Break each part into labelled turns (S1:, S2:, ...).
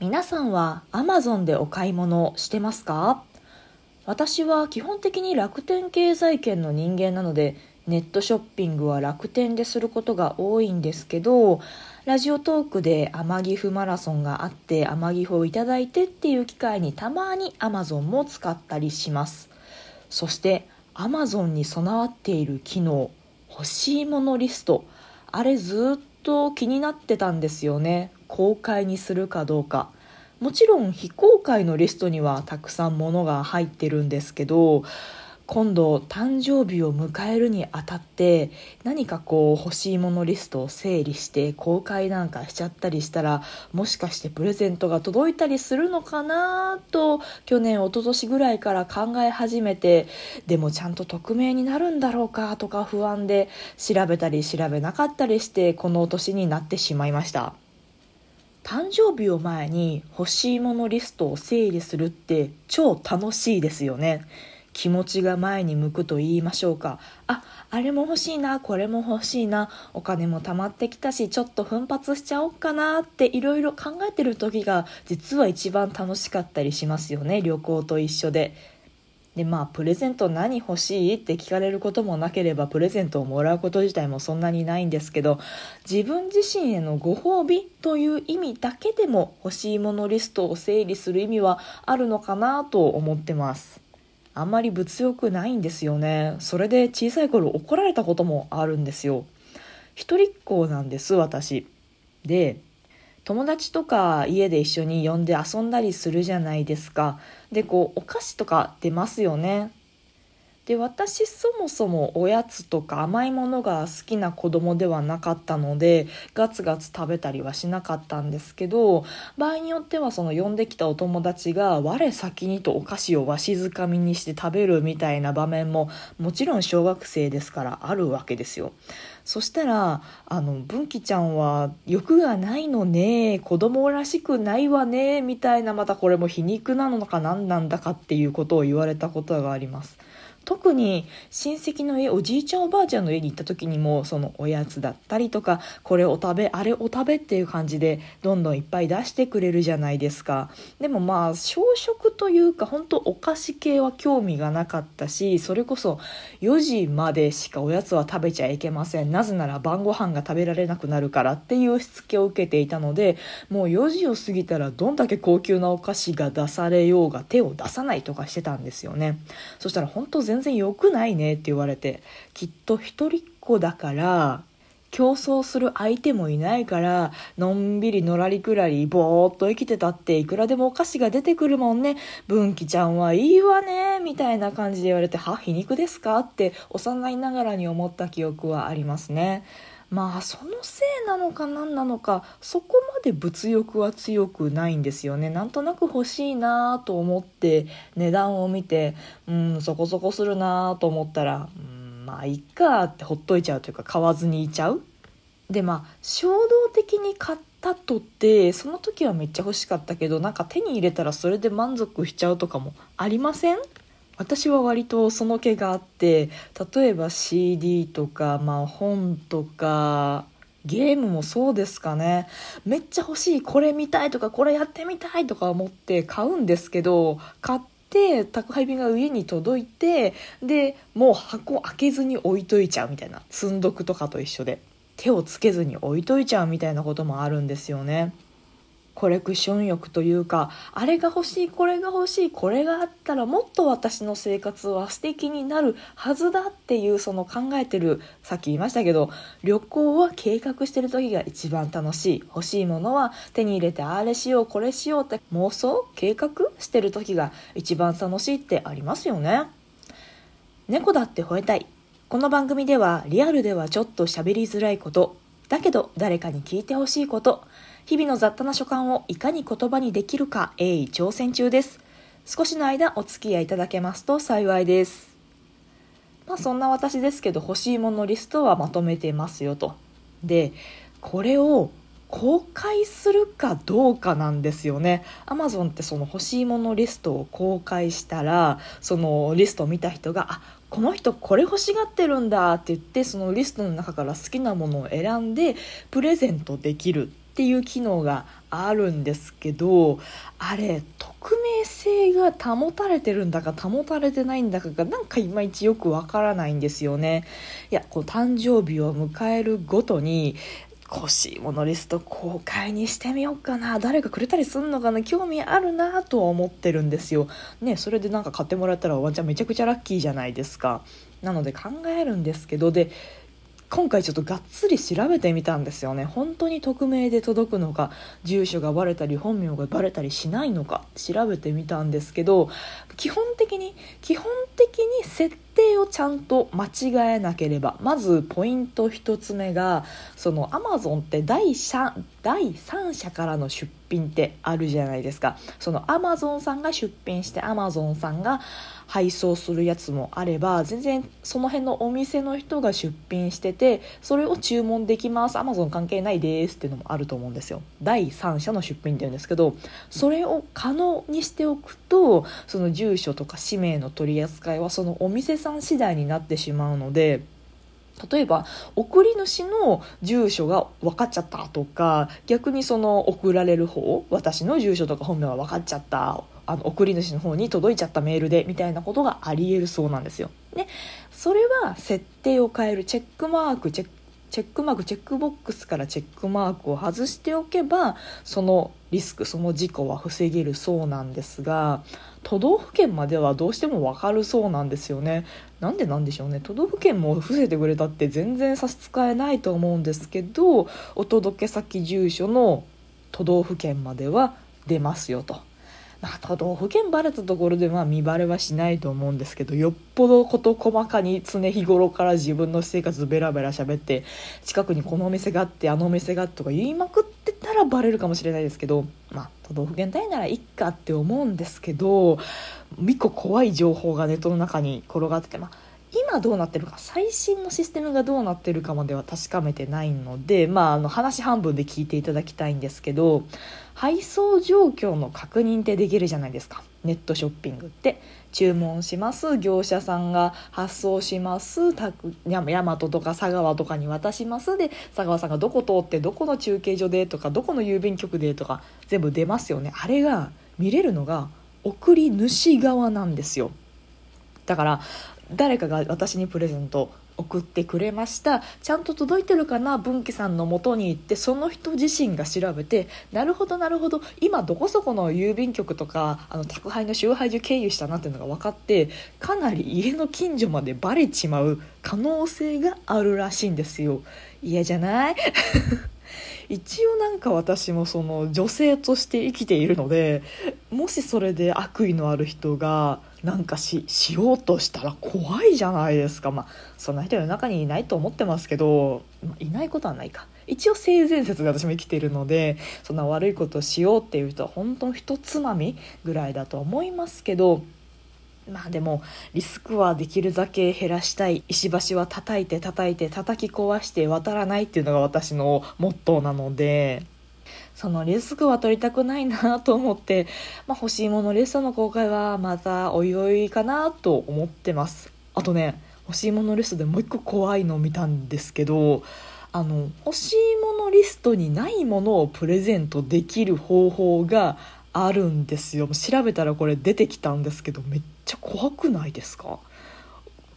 S1: 皆さんは Amazon でお買い物してますか？私は基本的に楽天経済圏の人間なのでネットショッピングは楽天ですることが多いんですけどラジオトークで天城府マラソンがあって天城府をいただいてっていう機会にたまに Amazon も使ったりします。そして Amazon に備わっている機能欲しいものリストあれずっと気になってたんですよね。公開にするかどうかもちろん非公開のリストにはたくさんものが入ってるんですけど今度誕生日を迎えるにあたって何かこう欲しいものリストを整理して公開なんかしちゃったりしたらもしかしてプレゼントが届いたりするのかなと去年一昨年ぐらいから考え始めてでもちゃんと匿名になるんだろうかとか不安で調べたり調べなかったりしてこの年になってしまいました。誕生日を前に欲しいものリストを整理するって超楽しいですよね。気持ちが前に向くと言いましょうか。ああれも欲しいなこれも欲しいな。お金も貯まってきたしちょっと奮発しちゃおうかなっていろいろ考えてる時が実は一番楽しかったりしますよね。旅行と一緒で。でまあプレゼント何欲しいって聞かれることもなければプレゼントをもらうこと自体もそんなにないんですけど自分自身へのご褒美という意味だけでも欲しいものリストを整理する意味はあるのかなと思ってます。あんまり物欲ないんですよね。それで小さい頃怒られたこともあるんですよ。一人っ子なんです私。で友達とか家で一緒に呼んで遊んだりするじゃないですか。でこうお菓子とか出ますよね。で私そもそもおやつとか甘いものが好きな子供ではなかったのでガツガツ食べたりはしなかったんですけど場合によってはその呼んできたお友達が我先にとお菓子をわしづかみにして食べるみたいな場面ももちろん小学生ですからあるわけですよ。そしたら「あの文紀ちゃんは欲がないのね子供らしくないわね」みたいなまたこれも皮肉なのか何なんだかっていうことを言われたことがあります。特に親戚の家おじいちゃんおばあちゃんの家に行った時にもそのおやつだったりとかこれを食べあれを食べっていう感じでどんどんいっぱい出してくれるじゃないですか。でもまあ小食というか本当お菓子系は興味がなかったしそれこそ4時までしかおやつは食べちゃいけません。なぜなら晩ご飯が食べられなくなるからっていうしつけを受けていたのでもう4時を過ぎたらどんだけ高級なお菓子が出されようが手を出さないとかしてたんですよね。そしたら本当全然良くないねって言われてきっと一人っ子だから競争する相手もいないからのんびりのらりくらりぼーっと生きてたっていくらでもお菓子が出てくるもんね文紀ちゃんはいいわねみたいな感じで言われては皮肉ですか？って幼いながらに思った記憶はありますね。まあそのせいなのか何なのかそこまで物欲は強くないんですよね。なんとなく欲しいなと思って値段を見てうんそこそこするなと思ったらうんまあいっかってほっといちゃうというか買わずにいちゃう。でまあ衝動的に買ったとってその時はめっちゃ欲しかったけどなんか手に入れたらそれで満足しちゃうとかもありません？私は割とその気があって例えば CD とか、まあ、本とかゲームもそうですかねめっちゃ欲しいこれ見たいとかこれやってみたいとか思って買うんですけど買って宅配便が家に届いてでもう箱開けずに置いといちゃうみたいな積んどくとかと一緒で手をつけずに置いといちゃうみたいなこともあるんですよね。コレクション欲というかあれが欲しいこれが欲しいこれがあったらもっと私の生活は素敵になるはずだっていうその考えてるさっき言いましたけど旅行は計画してる時が一番楽しい。欲しいものは手に入れてあれしようこれしようって妄想計画してる時が一番楽しいってありますよね。猫だって吠えたい。この番組ではリアルではちょっと喋りづらいこと。だけど誰かに聞いてほしいこと。日々の雑多な所感をいかに言葉にできるか鋭意挑戦中です。少しの間お付き合いいただけますと幸いです。まあそんな私ですけど欲しいものリストはまとめてますよと。で、これを公開するかどうかなんですよね。Amazon ってその欲しいものリストを公開したら、そのリストを見た人が、あ、この人これ欲しがってるんだって言って、そのリストの中から好きなものを選んでプレゼントできるっていう機能があるんですけどあれ匿名性が保たれてるんだか保たれてないんだかがなんかいまいちよくわからないんですよね。いやこう誕生日を迎えるごとに欲しいものリスト公開にしてみようかな誰かくれたりすんのかな興味あるなとは思ってるんですよ。ねそれでなんか買ってもらったらワンちゃんめちゃくちゃラッキーじゃないですか。なので考えるんですけどで今回ちょっとがっつり調べてみたんですよね。本当に匿名で届くのか住所がバレたり本名がバレたりしないのか調べてみたんですけど基本的に基本的に設定をちゃんと間違えなければ。まずポイント1つ目がそのアマゾンって第三第三者からの出品ってあるじゃないですか。そのアマゾンさんが出品してアマゾンさんが配送するやつもあれば全然その辺のお店の人が出品しててそれを注文できます。アマゾン関係ないですっていうのもあると思うんですよ。第三者の出品っていうんですけどそれを可能にしておくとその住所とか氏名の取り扱いはそのお店さん次第になってしまうので例えば送り主の住所が分かっちゃったとか逆にその送られる方私の住所とか本名は分かっちゃったあの送り主の方に届いちゃったメールでみたいなことがありえるそうなんですよ。でそれは設定を変えるチェックマークチェッチェックマークチェックボックスからチェックマークを外しておけばそのリスクその事故は防げるそうなんですが都道府県まではどうしても分かるそうなんですよね。なんでなんでしょうね。都道府県も伏せてくれたって全然差し支えないと思うんですけどお届け先住所の都道府県までは出ますよと。まあ、都道府県バレたところでまあ見バレはしないと思うんですけどよっぽど事細かに常日頃から自分の私生活ベラベラ喋って近くにこのお店があってあのお店があってとか言いまくってたらバレるかもしれないですけどまあ都道府県単位ならいっかって思うんですけど1個怖い情報がネットの中に転がっててまあ今どうなってるか最新のシステムがどうなってるかまでは確かめてないので、まあ、あの話半分で聞いていただきたいんですけど配送状況の確認ってできるじゃないですか。ネットショッピングって。注文します。業者さんが発送します。大和とか佐川とかに渡します。で佐川さんがどこ通ってどこの中継所でとかどこの郵便局でとか全部出ますよね。あれが見れるのが送り主側なんですよ。だから誰かが私にプレゼント送ってくれました。ちゃんと届いてるかな？文紀さんのもとに行ってその人自身が調べてなるほどなるほど。今どこそこの郵便局とかあの宅配の集配所経由したなっていうのが分かってかなり家の近所までバレちまう可能性があるらしいんですよ。嫌じゃない？一応なんか私もその女性として生きているのでもしそれで悪意のある人がなんかししようとしたら怖いじゃないですか。まあそんな人世の中にいないと思ってますけど、まあ、いないことはないか。一応性善説が私も生きているのでそんな悪いことをしようっていう人は本当ひとつまみぐらいだと思いますけどまあでもリスクはできるだけ減らしたい。石橋は叩いて叩いて叩き壊して渡らないっていうのが私のモットーなのでそのリスクは取りたくないなと思って、まあ、欲しいものリストの公開はまたおいおいかなと思ってます。あとね欲しいものリストでもう一個怖いのを見たんですけどあの欲しいものリストにないものをプレゼントできる方法があるんですよ。調べたらこれ出てきたんですけどめっちゃ怖くないですか？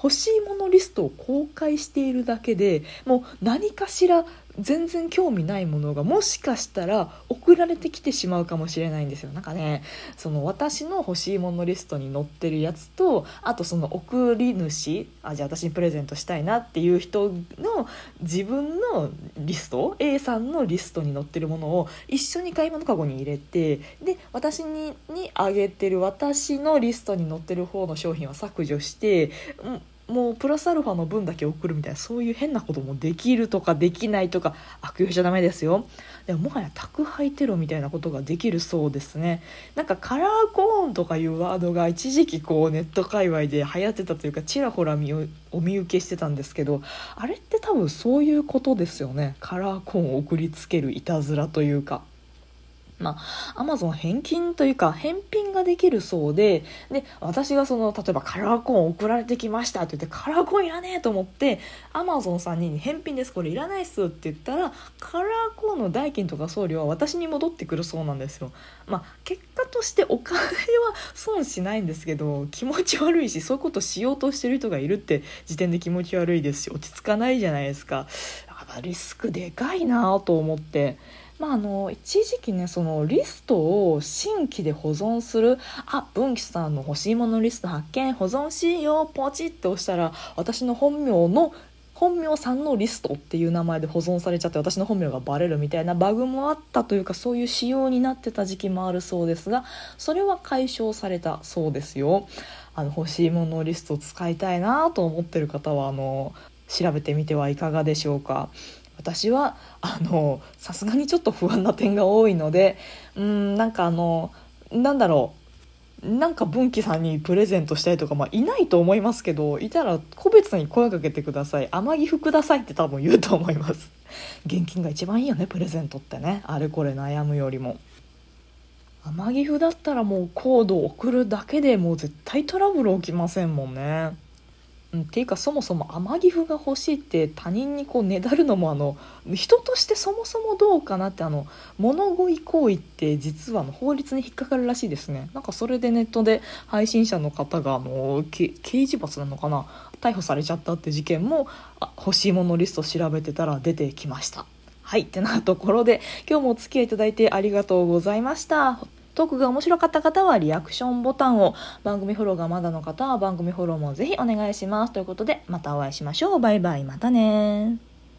S1: 欲しいものリストを公開しているだけでもう何かしら全然興味ないものがもしかしたら送られてきてしまうかもしれないんですよ。なんかねその私の欲しいものリストに載ってるやつとあとその送り主あじゃあ私にプレゼントしたいなっていう人の自分のリスト A さんのリストに載ってるものを一緒に買い物かごに入れてで私ににあげてる私のリストに載ってる方の商品は削除してうんもうプラスアルファの分だけ送るみたいなそういう変なこともできるとかできないとか悪用しちゃダメですよ。でももはや宅配テロみたいなことができるそうですね。なんかカラーコーンとかいうワードが一時期こうネット界隈で流行ってたというかちらほら見お見受けしてたんですけどあれって多分そういうことですよね。カラーコーンを送りつけるいたずらというか。まあ、アマゾン返金というか、返品ができるそうで、で、私がその、例えばカラーコーン送られてきましたって言って、カラーコーンいらねえと思って、アマゾンさんに返品です、これいらないっすって言ったら、カラーコーンの代金とか送料は私に戻ってくるそうなんですよ。まあ、結果としてお金は損しないんですけど、気持ち悪いし、そういうことしようとしてる人がいるって時点で気持ち悪いですし、落ち着かないじゃないですか。やっぱリスクでかいなと思って。まあ、あの一時期ねそのリストを新規で保存するあ文吉さんの欲しいものリスト発見保存しようポチって押したら私の本名の本名さんのリストっていう名前で保存されちゃって私の本名がバレるみたいなバグもあったというかそういう仕様になってた時期もあるそうですがそれは解消されたそうですよ。あの欲しいものリストを使いたいなと思ってる方はあの調べてみてはいかがでしょうか。私はあのさすがにちょっと不安な点が多いのでうんなんかあのなんだろうなんか文紀さんにプレゼントしたいとか、まあ、いないと思いますけどいたら個別に声かけてください。天城服くださいって多分言うと思います。現金が一番いいよねプレゼントってね。あれこれ悩むよりも。天城府だったらもうコードを送るだけでもう絶対トラブル起きませんもんね。うん、ていうかそもそも天城府が欲しいって他人にこうねだるのもあの人としてそもそもどうかなってあの物乞い行為って実はの法律に引っかかるらしいですね。なんかそれでネットで配信者の方があの刑事罰なのかな？逮捕されちゃったって事件もあ欲しいものリスト調べてたら出てきました。はいってなところで今日もお付き合いいただいてありがとうございました。トークが面白かった方はリアクションボタンを、番組フォローがまだの方は番組フォローもぜひお願いします。ということで、またお会いしましょう。バイバイ、またね